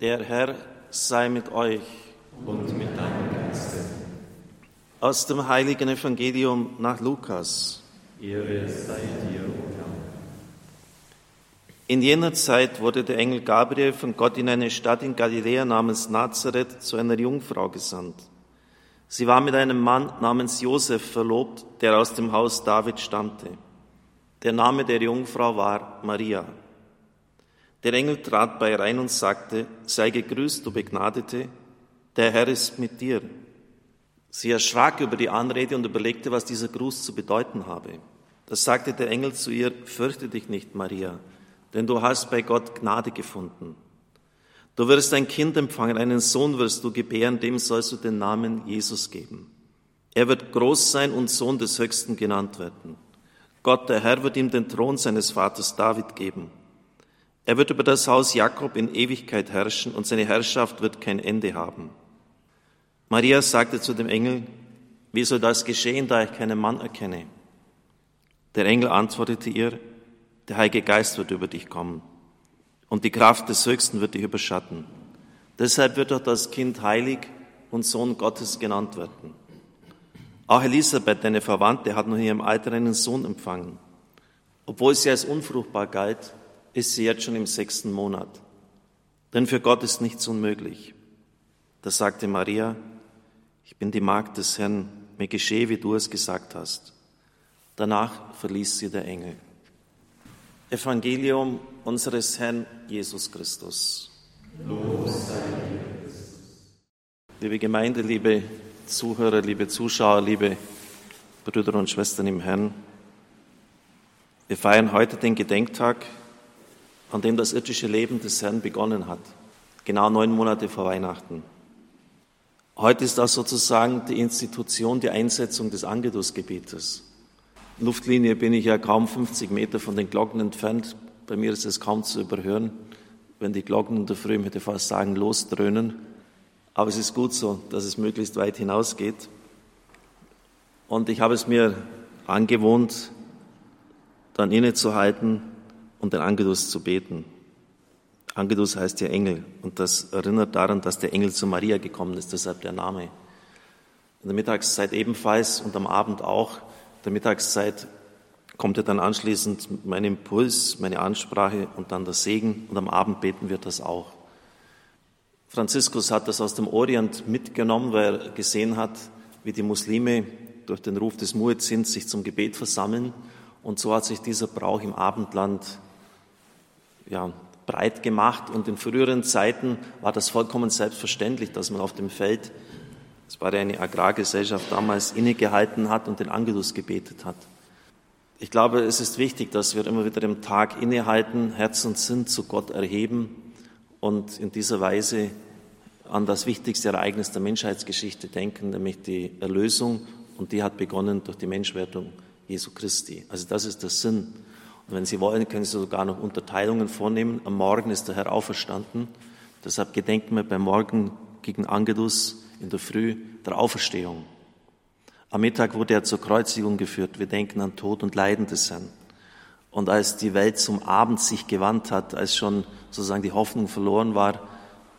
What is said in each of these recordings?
Der Herr sei mit euch. Und mit deinem Geiste. Aus dem heiligen Evangelium nach Lukas. Ehre sei dir, O Herr. In jener Zeit wurde der Engel Gabriel von Gott in eine Stadt in Galiläa namens Nazareth zu einer Jungfrau gesandt. Sie war mit einem Mann namens Josef verlobt, der aus dem Haus David stammte. Der Name der Jungfrau war Maria. Der Engel trat bei ihr ein und sagte, sei gegrüßt, du Begnadete, der Herr ist mit dir. Sie erschrak über die Anrede und überlegte, was dieser Gruß zu bedeuten habe. Da sagte der Engel zu ihr, fürchte dich nicht, Maria, denn du hast bei Gott Gnade gefunden. Du wirst ein Kind empfangen, einen Sohn wirst du gebären, dem sollst du den Namen Jesus geben. Er wird groß sein und Sohn des Höchsten genannt werden. Gott, der Herr, wird ihm den Thron seines Vaters David geben. Er wird über das Haus Jakob in Ewigkeit herrschen und seine Herrschaft wird kein Ende haben. Maria sagte zu dem Engel, wie soll das geschehen, da ich keinen Mann erkenne? Der Engel antwortete ihr, der Heilige Geist wird über dich kommen und die Kraft des Höchsten wird dich überschatten. Deshalb wird auch das Kind heilig und Sohn Gottes genannt werden. Auch Elisabeth, deine Verwandte, hat noch in ihrem Alter einen Sohn empfangen. Obwohl sie als unfruchtbar galt, ist sie jetzt schon im sechsten Monat. Denn für Gott ist nichts unmöglich. Da sagte Maria, ich bin die Magd des Herrn, mir geschehe, wie du es gesagt hast. Danach verließ sie der Engel. Evangelium unseres Herrn Jesus Christus. Liebe Gemeinde, liebe Zuhörer, liebe Zuschauer, liebe Brüder und Schwestern im Herrn, wir feiern heute den Gedenktag an dem das irdische Leben des Herrn begonnen hat, genau neun Monate vor Weihnachten. Heute ist das sozusagen die Institution, die Einsetzung des Angedusgebietes. Luftlinie bin ich ja kaum 50 Meter von den Glocken entfernt. Bei mir ist es kaum zu überhören, wenn die Glocken in der Früh, ich hätte fast sagen, losdröhnen. Aber es ist gut so, dass es möglichst weit hinausgeht. Und ich habe es mir angewohnt, dann innezuhalten und den Angelus zu beten. Angelus heißt ja Engel und das erinnert daran, dass der Engel zu Maria gekommen ist, deshalb der Name. In der Mittagszeit ebenfalls und am Abend auch. In der Mittagszeit kommt ja dann anschließend mein Impuls, meine Ansprache und dann der Segen und am Abend beten wir das auch. Franziskus hat das aus dem Orient mitgenommen, weil er gesehen hat, wie die Muslime durch den Ruf des Muezzins sich zum Gebet versammeln und so hat sich dieser Brauch im Abendland ja, breit gemacht. Und in früheren Zeiten war das vollkommen selbstverständlich, dass man auf dem Feld, es war ja eine Agrargesellschaft damals, innegehalten hat und den Angelus gebetet hat. Ich glaube, es ist wichtig, dass wir immer wieder im Tag innehalten, Herz und Sinn zu Gott erheben und in dieser Weise an das wichtigste Ereignis der Menschheitsgeschichte denken, nämlich die Erlösung. Und die hat begonnen durch die Menschwerdung Jesu Christi. Also das ist der Sinn wenn Sie wollen, können Sie sogar noch Unterteilungen vornehmen. Am Morgen ist der Herr auferstanden. Deshalb gedenken wir beim Morgen gegen Angelus in der Früh der Auferstehung. Am Mittag wurde er zur Kreuzigung geführt. Wir denken an Tod und Leiden des Herrn. Und als die Welt zum Abend sich gewandt hat, als schon sozusagen die Hoffnung verloren war,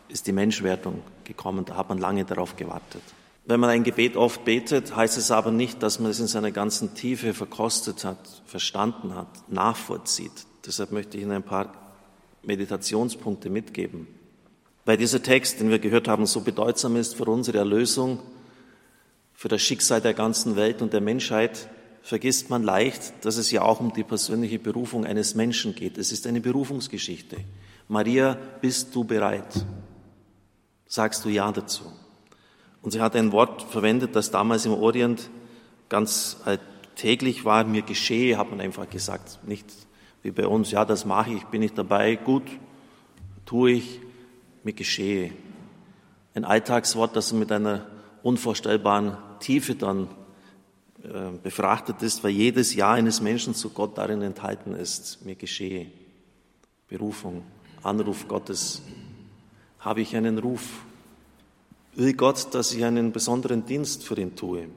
ist die Menschwertung gekommen. Da hat man lange darauf gewartet. Wenn man ein Gebet oft betet, heißt es aber nicht, dass man es in seiner ganzen Tiefe verkostet hat, verstanden hat, nachvollzieht. Deshalb möchte ich Ihnen ein paar Meditationspunkte mitgeben. Weil dieser Text, den wir gehört haben, so bedeutsam ist für unsere Erlösung, für das Schicksal der ganzen Welt und der Menschheit, vergisst man leicht, dass es ja auch um die persönliche Berufung eines Menschen geht. Es ist eine Berufungsgeschichte. Maria, bist du bereit? Sagst du Ja dazu? Und sie hat ein Wort verwendet, das damals im Orient ganz täglich war, mir geschehe, hat man einfach gesagt. Nicht wie bei uns, ja, das mache ich, bin ich dabei, gut, tue ich, mir geschehe. Ein Alltagswort, das mit einer unvorstellbaren Tiefe dann äh, befrachtet ist, weil jedes Ja eines Menschen zu Gott darin enthalten ist, mir geschehe. Berufung, Anruf Gottes. Habe ich einen Ruf? Will Gott, dass ich einen besonderen Dienst für ihn tue?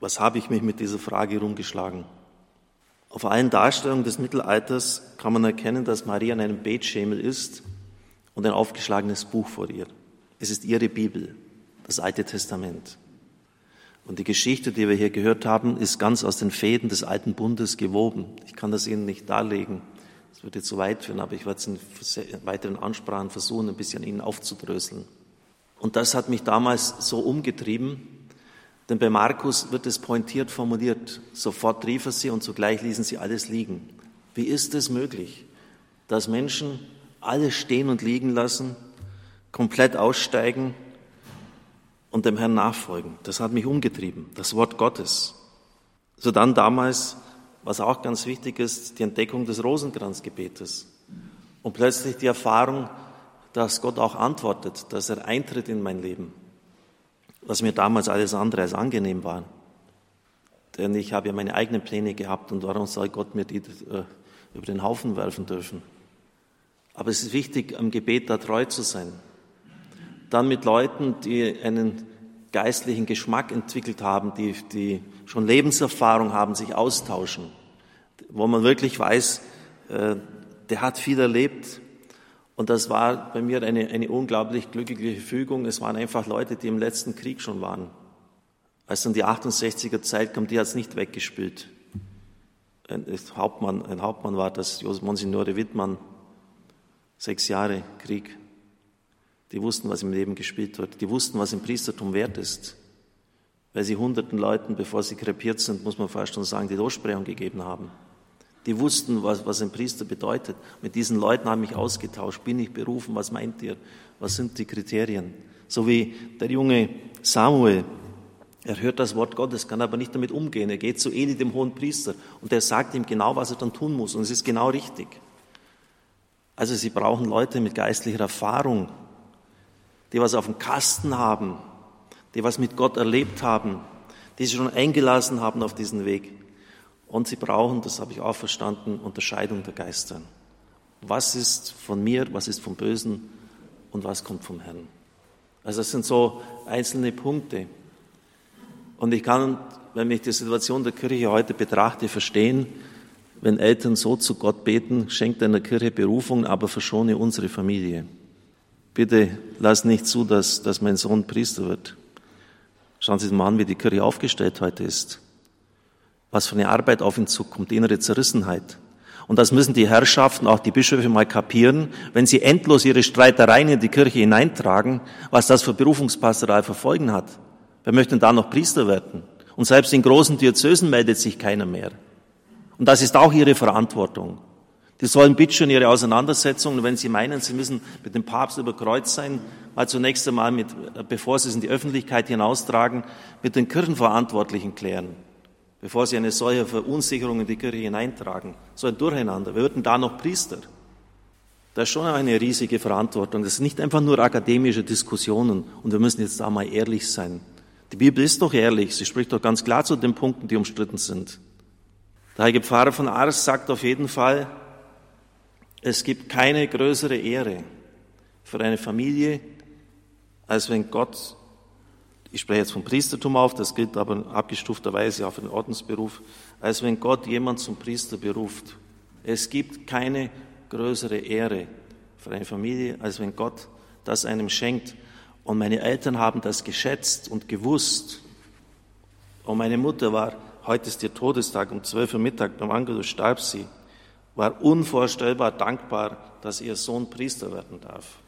Was habe ich mich mit dieser Frage rumgeschlagen? Auf allen Darstellungen des Mittelalters kann man erkennen, dass Maria an einem Betschemel ist und ein aufgeschlagenes Buch vor ihr. Es ist ihre Bibel, das Alte Testament. Und die Geschichte, die wir hier gehört haben, ist ganz aus den Fäden des alten Bundes gewoben. Ich kann das Ihnen nicht darlegen. Das würde zu weit führen, aber ich werde es in weiteren Ansprachen versuchen, ein bisschen Ihnen aufzudröseln. Und das hat mich damals so umgetrieben, denn bei Markus wird es pointiert formuliert. Sofort rief er sie und zugleich ließen sie alles liegen. Wie ist es möglich, dass Menschen alles stehen und liegen lassen, komplett aussteigen und dem Herrn nachfolgen? Das hat mich umgetrieben, das Wort Gottes. So dann damals, was auch ganz wichtig ist, die Entdeckung des Rosenkranzgebetes und plötzlich die Erfahrung, dass Gott auch antwortet, dass er eintritt in mein Leben was mir damals alles andere als angenehm war. Denn ich habe ja meine eigenen Pläne gehabt und warum soll Gott mir die äh, über den Haufen werfen dürfen? Aber es ist wichtig, am Gebet da treu zu sein. Dann mit Leuten, die einen geistlichen Geschmack entwickelt haben, die, die schon Lebenserfahrung haben, sich austauschen, wo man wirklich weiß, äh, der hat viel erlebt, und das war bei mir eine, eine unglaublich glückliche Fügung. Es waren einfach Leute, die im letzten Krieg schon waren. Als dann die 68er Zeit kam, die hat es nicht weggespült. Ein Hauptmann, ein Hauptmann war das, Monsignore Wittmann. Sechs Jahre Krieg. Die wussten, was im Leben gespielt wird. Die wussten, was im Priestertum wert ist. Weil sie hunderten Leuten, bevor sie krepiert sind, muss man fast schon sagen, die Lossprechung gegeben haben. Die wussten, was, was ein Priester bedeutet. Mit diesen Leuten habe ich mich ausgetauscht. Bin ich berufen? Was meint ihr? Was sind die Kriterien? So wie der junge Samuel. Er hört das Wort Gottes, kann aber nicht damit umgehen. Er geht zu Eli, dem hohen Priester, und der sagt ihm genau, was er dann tun muss. Und es ist genau richtig. Also sie brauchen Leute mit geistlicher Erfahrung, die was auf dem Kasten haben, die was mit Gott erlebt haben, die sich schon eingelassen haben auf diesen Weg. Und sie brauchen, das habe ich auch verstanden, Unterscheidung der Geister. Was ist von mir, was ist vom Bösen und was kommt vom Herrn? Also das sind so einzelne Punkte. Und ich kann, wenn ich die Situation der Kirche heute betrachte, verstehen, wenn Eltern so zu Gott beten, schenkt einer Kirche Berufung, aber verschone unsere Familie. Bitte lass nicht zu, dass, dass mein Sohn Priester wird. Schauen Sie mal an, wie die Kirche aufgestellt heute ist was für eine Arbeit auf ihn zukommt, die innere Zerrissenheit. Und das müssen die Herrschaften, auch die Bischöfe mal kapieren, wenn sie endlos ihre Streitereien in die Kirche hineintragen, was das für Berufungspastoral verfolgen hat. Wer möchte denn da noch Priester werden? Und selbst in großen Diözesen meldet sich keiner mehr. Und das ist auch ihre Verantwortung. Die sollen bitte schon ihre Auseinandersetzungen, wenn sie meinen, sie müssen mit dem Papst überkreuzt sein, mal zunächst einmal mit, bevor sie es in die Öffentlichkeit hinaustragen, mit den Kirchenverantwortlichen klären bevor sie eine solche Verunsicherung in die Kirche hineintragen. So ein Durcheinander. Wir würden da noch Priester. Das ist schon eine riesige Verantwortung. Das sind nicht einfach nur akademische Diskussionen. Und wir müssen jetzt da mal ehrlich sein. Die Bibel ist doch ehrlich. Sie spricht doch ganz klar zu den Punkten, die umstritten sind. Der heilige Pfarrer von Ars sagt auf jeden Fall, es gibt keine größere Ehre für eine Familie, als wenn Gott ich spreche jetzt vom Priestertum auf, das gilt aber abgestufterweise auch für den Ordensberuf, als wenn Gott jemand zum Priester beruft. Es gibt keine größere Ehre für eine Familie, als wenn Gott das einem schenkt. Und meine Eltern haben das geschätzt und gewusst. Und meine Mutter war, heute ist ihr Todestag, um 12 Uhr Mittag beim Angelus starb sie, war unvorstellbar dankbar, dass ihr Sohn Priester werden darf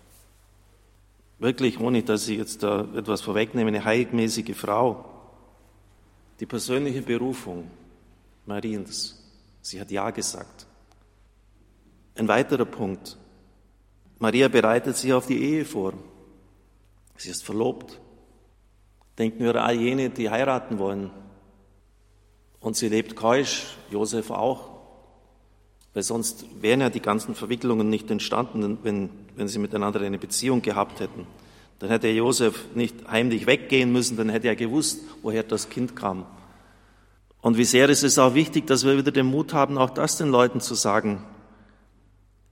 wirklich, ohne dass ich jetzt da etwas vorwegnehme, eine heiligmäßige Frau. Die persönliche Berufung Mariens, sie hat Ja gesagt. Ein weiterer Punkt. Maria bereitet sich auf die Ehe vor. Sie ist verlobt. Denkt nur all jene, die heiraten wollen. Und sie lebt keusch, Josef auch. Weil sonst wären ja die ganzen Verwicklungen nicht entstanden, wenn, wenn sie miteinander eine Beziehung gehabt hätten. Dann hätte Josef nicht heimlich weggehen müssen, dann hätte er gewusst, woher das Kind kam. Und wie sehr ist es auch wichtig, dass wir wieder den Mut haben, auch das den Leuten zu sagen,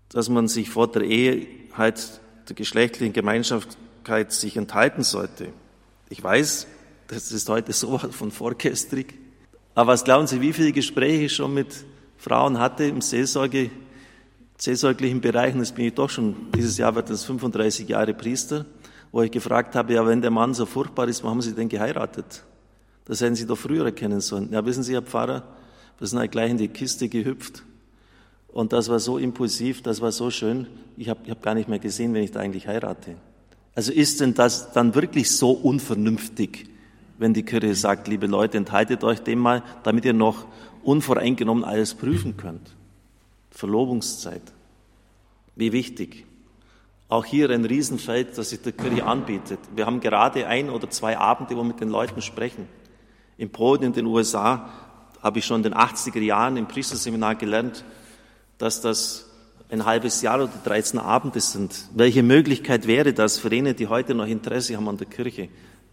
dass man sich vor der Ehe halt der geschlechtlichen Gemeinschaftlichkeit sich enthalten sollte. Ich weiß, das ist heute so von vorgestrig. Aber was glauben Sie, wie viele Gespräche schon mit Frauen hatte im Seelsorge seelsorglichen Bereichen, das bin ich doch schon, dieses Jahr wird das 35 Jahre Priester, wo ich gefragt habe, ja, wenn der Mann so furchtbar ist, warum haben Sie denn geheiratet? Das hätten Sie doch früher erkennen sollen. Ja, wissen Sie, Herr Pfarrer, wir sind halt gleich in die Kiste gehüpft. Und das war so impulsiv, das war so schön. Ich habe ich hab gar nicht mehr gesehen, wenn ich da eigentlich heirate. Also ist denn das dann wirklich so unvernünftig, wenn die Kirche sagt, liebe Leute, enthaltet euch dem mal, damit ihr noch unvoreingenommen alles prüfen könnt? Verlobungszeit. Wie wichtig. Auch hier ein Riesenfeld, das sich der Kirche anbietet. Wir haben gerade ein oder zwei Abende, wo wir mit den Leuten sprechen. In Polen, in den USA, habe ich schon in den 80er Jahren im Priesterseminar gelernt, dass das ein halbes Jahr oder 13 Abende sind. Welche Möglichkeit wäre das für jene, die heute noch Interesse haben an der Kirche,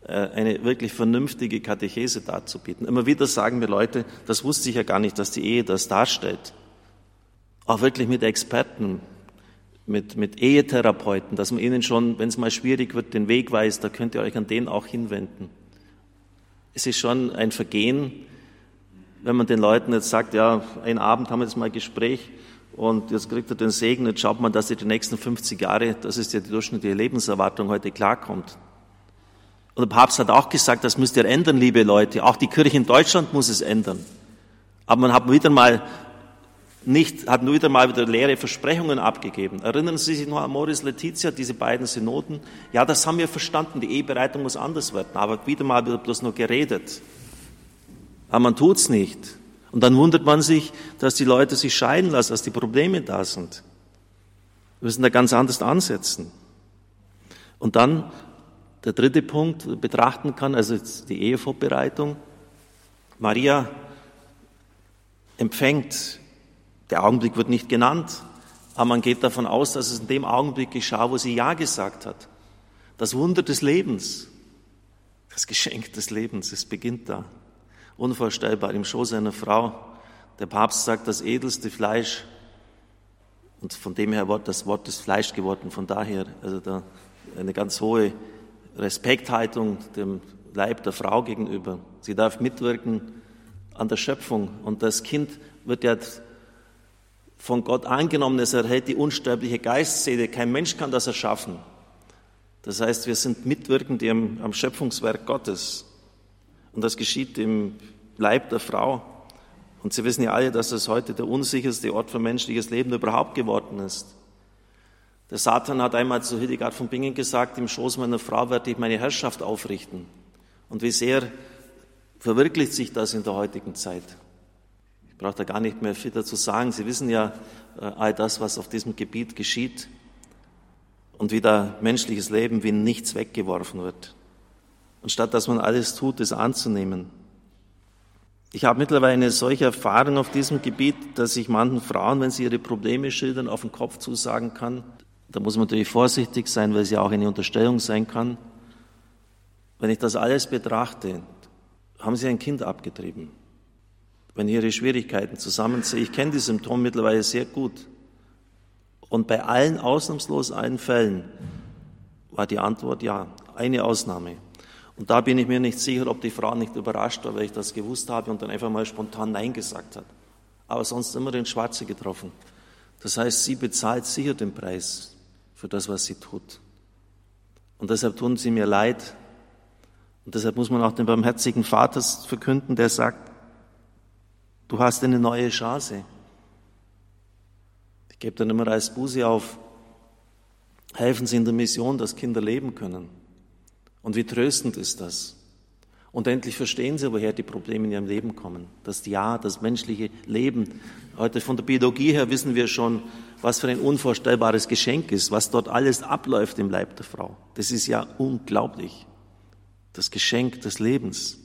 eine wirklich vernünftige Katechese darzubieten? Immer wieder sagen mir Leute, das wusste ich ja gar nicht, dass die Ehe das darstellt. Auch wirklich mit Experten, mit, mit Ehetherapeuten, dass man ihnen schon, wenn es mal schwierig wird, den Weg weist, da könnt ihr euch an den auch hinwenden. Es ist schon ein Vergehen, wenn man den Leuten jetzt sagt, ja, einen Abend haben wir jetzt mal ein Gespräch und jetzt kriegt er den Segen, jetzt schaut man, dass er die nächsten 50 Jahre, das ist ja die durchschnittliche Lebenserwartung, heute klarkommt. Und der Papst hat auch gesagt, das müsst ihr ändern, liebe Leute. Auch die Kirche in Deutschland muss es ändern. Aber man hat wieder mal nicht, hat nur wieder mal wieder leere Versprechungen abgegeben. Erinnern Sie sich noch an Moris Letizia, diese beiden Synoden? Ja, das haben wir verstanden, die Ehebereitung muss anders werden, aber wieder mal wird bloß nur geredet. Aber man tut's nicht. Und dann wundert man sich, dass die Leute sich scheiden lassen, dass die Probleme da sind. Wir müssen da ganz anders ansetzen. Und dann der dritte Punkt betrachten kann, also die Ehevorbereitung. Maria empfängt der Augenblick wird nicht genannt, aber man geht davon aus, dass es in dem Augenblick geschah, wo sie Ja gesagt hat. Das Wunder des Lebens, das Geschenk des Lebens, es beginnt da. Unvorstellbar im Schoß einer Frau. Der Papst sagt, das edelste Fleisch, und von dem her das Wort des Fleisch geworden, von daher, also da eine ganz hohe Respekthaltung dem Leib der Frau gegenüber. Sie darf mitwirken an der Schöpfung und das Kind wird ja von Gott angenommen ist, er hält die unsterbliche Geistseele. Kein Mensch kann das erschaffen. Das heißt, wir sind mitwirkend am Schöpfungswerk Gottes. Und das geschieht im Leib der Frau. Und Sie wissen ja alle, dass es heute der unsicherste Ort für menschliches Leben überhaupt geworden ist. Der Satan hat einmal zu Hildegard von Bingen gesagt, im Schoß meiner Frau werde ich meine Herrschaft aufrichten. Und wie sehr verwirklicht sich das in der heutigen Zeit? brauche da gar nicht mehr viel dazu sagen. Sie wissen ja äh, all das, was auf diesem Gebiet geschieht und wie da menschliches Leben wie nichts weggeworfen wird. Und statt dass man alles tut, es anzunehmen. Ich habe mittlerweile eine solche Erfahrung auf diesem Gebiet, dass ich manchen Frauen, wenn sie ihre Probleme schildern, auf den Kopf zusagen kann. Da muss man natürlich vorsichtig sein, weil es ja auch eine Unterstellung sein kann. Wenn ich das alles betrachte, haben sie ein Kind abgetrieben wenn ich ihre Schwierigkeiten zusammenziehe. Ich kenne die Symptome mittlerweile sehr gut. Und bei allen, ausnahmslos allen Fällen, war die Antwort ja. Eine Ausnahme. Und da bin ich mir nicht sicher, ob die Frau nicht überrascht war, weil ich das gewusst habe und dann einfach mal spontan Nein gesagt hat. Aber sonst immer den Schwarze getroffen. Das heißt, sie bezahlt sicher den Preis für das, was sie tut. Und deshalb tun sie mir leid. Und deshalb muss man auch den barmherzigen Vater verkünden, der sagt, Du hast eine neue Chance. Ich gebe dann immer als Buße auf. Helfen Sie in der Mission, dass Kinder leben können. Und wie tröstend ist das? Und endlich verstehen sie, woher die Probleme in ihrem Leben kommen. Das Ja, das menschliche Leben. Heute von der Biologie her wissen wir schon, was für ein unvorstellbares Geschenk ist, was dort alles abläuft im Leib der Frau. Das ist ja unglaublich. Das Geschenk des Lebens.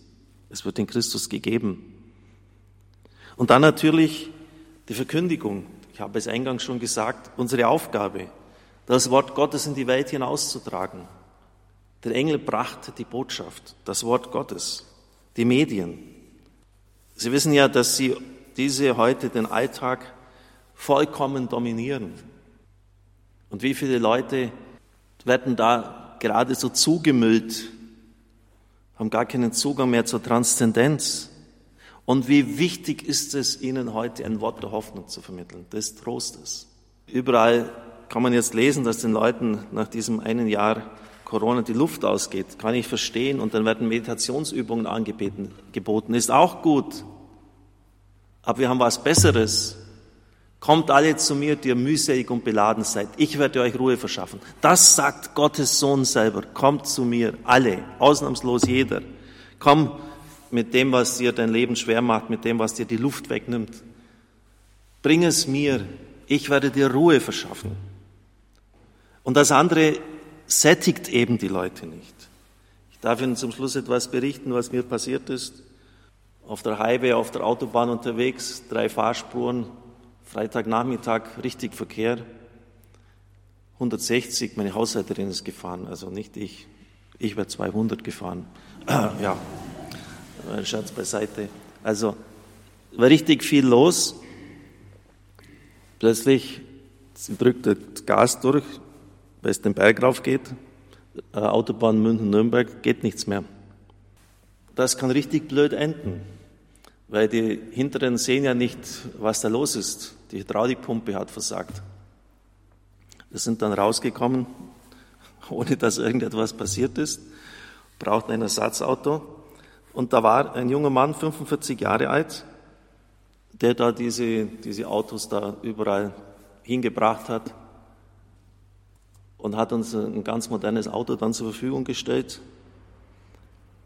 Es wird in Christus gegeben. Und dann natürlich die Verkündigung. Ich habe es eingangs schon gesagt, unsere Aufgabe, das Wort Gottes in die Welt hinauszutragen. Der Engel brachte die Botschaft, das Wort Gottes, die Medien. Sie wissen ja, dass sie diese heute den Alltag vollkommen dominieren. Und wie viele Leute werden da gerade so zugemüllt, haben gar keinen Zugang mehr zur Transzendenz. Und wie wichtig ist es, Ihnen heute ein Wort der Hoffnung zu vermitteln, des Trostes. Überall kann man jetzt lesen, dass den Leuten nach diesem einen Jahr Corona die Luft ausgeht. Kann ich verstehen. Und dann werden Meditationsübungen angeboten. Ist auch gut. Aber wir haben was Besseres. Kommt alle zu mir, die ihr mühselig und beladen seid. Ich werde euch Ruhe verschaffen. Das sagt Gottes Sohn selber. Kommt zu mir, alle, ausnahmslos jeder. Komm mit dem, was dir dein Leben schwer macht, mit dem, was dir die Luft wegnimmt. Bring es mir. Ich werde dir Ruhe verschaffen. Und das andere sättigt eben die Leute nicht. Ich darf Ihnen zum Schluss etwas berichten, was mir passiert ist. Auf der Highway, auf der Autobahn unterwegs, drei Fahrspuren, Freitagnachmittag, richtig Verkehr. 160, meine Haushälterin ist gefahren, also nicht ich. Ich wäre 200 gefahren. ja, Scherz beiseite. Also war richtig viel los. Plötzlich drückt das Gas durch, weil es den Berg rauf geht. Äh, Autobahn München-Nürnberg geht nichts mehr. Das kann richtig blöd enden, weil die Hinteren sehen ja nicht, was da los ist. Die Hydraulikpumpe hat versagt. Wir sind dann rausgekommen, ohne dass irgendetwas passiert ist, brauchten ein Ersatzauto. Und da war ein junger Mann, 45 Jahre alt, der da diese, diese Autos da überall hingebracht hat und hat uns ein ganz modernes Auto dann zur Verfügung gestellt.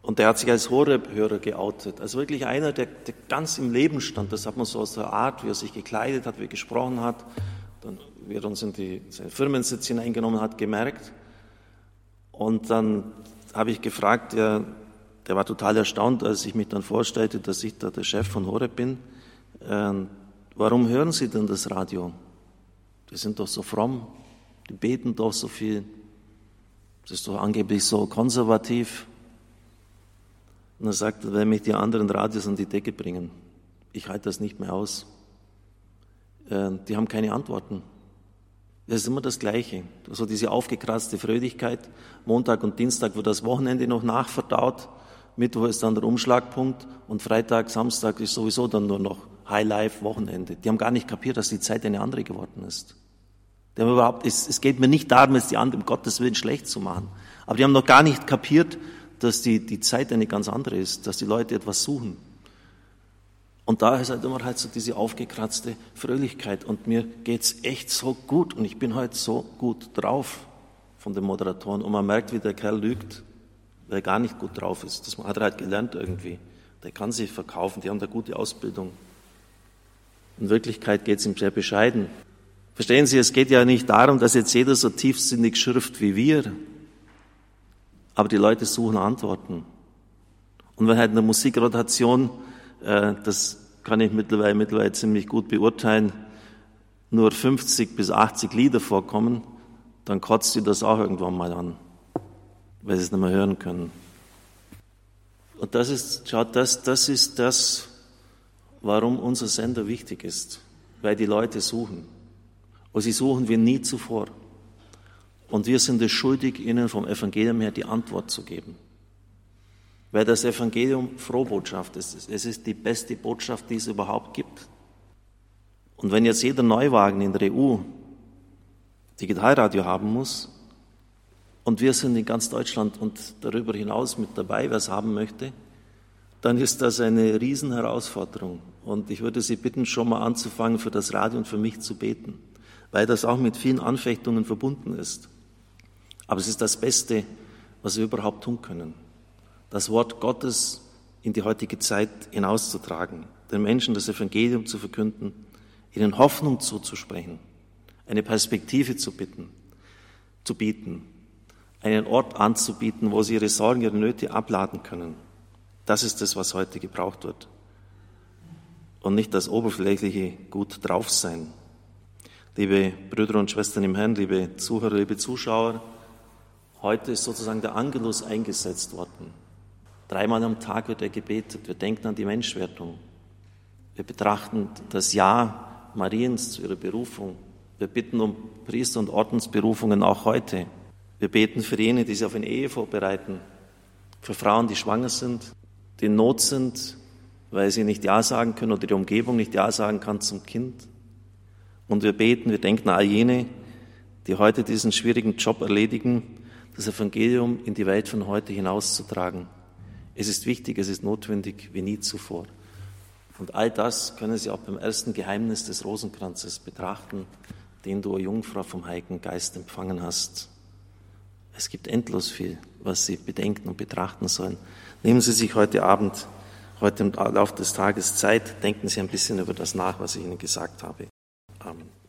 Und der hat sich als Horeb-Hörer geoutet. Also wirklich einer, der, der, ganz im Leben stand. Das hat man so aus der Art, wie er sich gekleidet hat, wie er gesprochen hat, dann, wie er uns in die, seinen Firmensitz hineingenommen hat, gemerkt. Und dann habe ich gefragt, ja, der war total erstaunt, als ich mich dann vorstellte, dass ich da der Chef von Horeb bin. Ähm, warum hören Sie denn das Radio? Die sind doch so fromm, die beten doch so viel. Das ist doch angeblich so konservativ. Und er sagte, wenn mich die anderen Radios an die Decke bringen, ich halte das nicht mehr aus. Äh, die haben keine Antworten. Es ist immer das Gleiche. Also diese aufgekratzte Fröhlichkeit. Montag und Dienstag wird das Wochenende noch nachverdaut. Mittwoch ist dann der Umschlagpunkt und Freitag, Samstag ist sowieso dann nur noch High Wochenende. Die haben gar nicht kapiert, dass die Zeit eine andere geworden ist. Die haben überhaupt, es, es geht mir nicht darum, es die anderen Gottes Willen schlecht zu machen. Aber die haben noch gar nicht kapiert, dass die, die Zeit eine ganz andere ist, dass die Leute etwas suchen. Und da ist halt immer halt so diese aufgekratzte Fröhlichkeit. Und mir geht's echt so gut und ich bin heute so gut drauf von den Moderatoren. Und man merkt, wie der Kerl lügt der gar nicht gut drauf ist. Das hat er halt gelernt irgendwie. Der kann sich verkaufen, die haben da gute Ausbildung. In Wirklichkeit geht es ihm sehr bescheiden. Verstehen Sie, es geht ja nicht darum, dass jetzt jeder so tiefsinnig schürft wie wir, aber die Leute suchen Antworten. Und wenn halt in der Musikrotation, äh, das kann ich mittlerweile, mittlerweile ziemlich gut beurteilen, nur 50 bis 80 Lieder vorkommen, dann kotzt sie das auch irgendwann mal an weil sie es nicht mehr hören können. Und das ist, schaut, das, das ist das, warum unser Sender wichtig ist, weil die Leute suchen. Und sie suchen wie nie zuvor. Und wir sind es schuldig, ihnen vom Evangelium her die Antwort zu geben. Weil das Evangelium Frohbotschaft ist. Es ist die beste Botschaft, die es überhaupt gibt. Und wenn jetzt jeder Neuwagen in der EU Digitalradio haben muss, und wir sind in ganz Deutschland und darüber hinaus mit dabei, wer es haben möchte, dann ist das eine Riesenherausforderung. Und ich würde Sie bitten, schon mal anzufangen, für das Radio und für mich zu beten, weil das auch mit vielen Anfechtungen verbunden ist. Aber es ist das Beste, was wir überhaupt tun können. Das Wort Gottes in die heutige Zeit hinauszutragen, den Menschen das Evangelium zu verkünden, ihnen Hoffnung zuzusprechen, eine Perspektive zu bitten, zu bieten einen Ort anzubieten, wo sie ihre Sorgen, ihre Nöte abladen können. Das ist das, was heute gebraucht wird. Und nicht das oberflächliche gut drauf sein. Liebe Brüder und Schwestern im Herrn, liebe Zuhörer, liebe Zuschauer, heute ist sozusagen der Angelus eingesetzt worden. Dreimal am Tag wird er gebetet. Wir denken an die Menschwertung. Wir betrachten das Ja Mariens zu ihrer Berufung. Wir bitten um Priester- und Ordensberufungen auch heute. Wir beten für jene, die sich auf eine Ehe vorbereiten, für Frauen, die schwanger sind, die in Not sind, weil sie nicht Ja sagen können oder die Umgebung nicht Ja sagen kann zum Kind. Und wir beten, wir denken an all jene, die heute diesen schwierigen Job erledigen, das Evangelium in die Welt von heute hinauszutragen. Es ist wichtig, es ist notwendig wie nie zuvor. Und all das können Sie auch beim ersten Geheimnis des Rosenkranzes betrachten, den du, Jungfrau, vom Heiligen Geist empfangen hast. Es gibt endlos viel, was Sie bedenken und betrachten sollen. Nehmen Sie sich heute Abend, heute im Laufe des Tages Zeit, denken Sie ein bisschen über das nach, was ich Ihnen gesagt habe. Amen.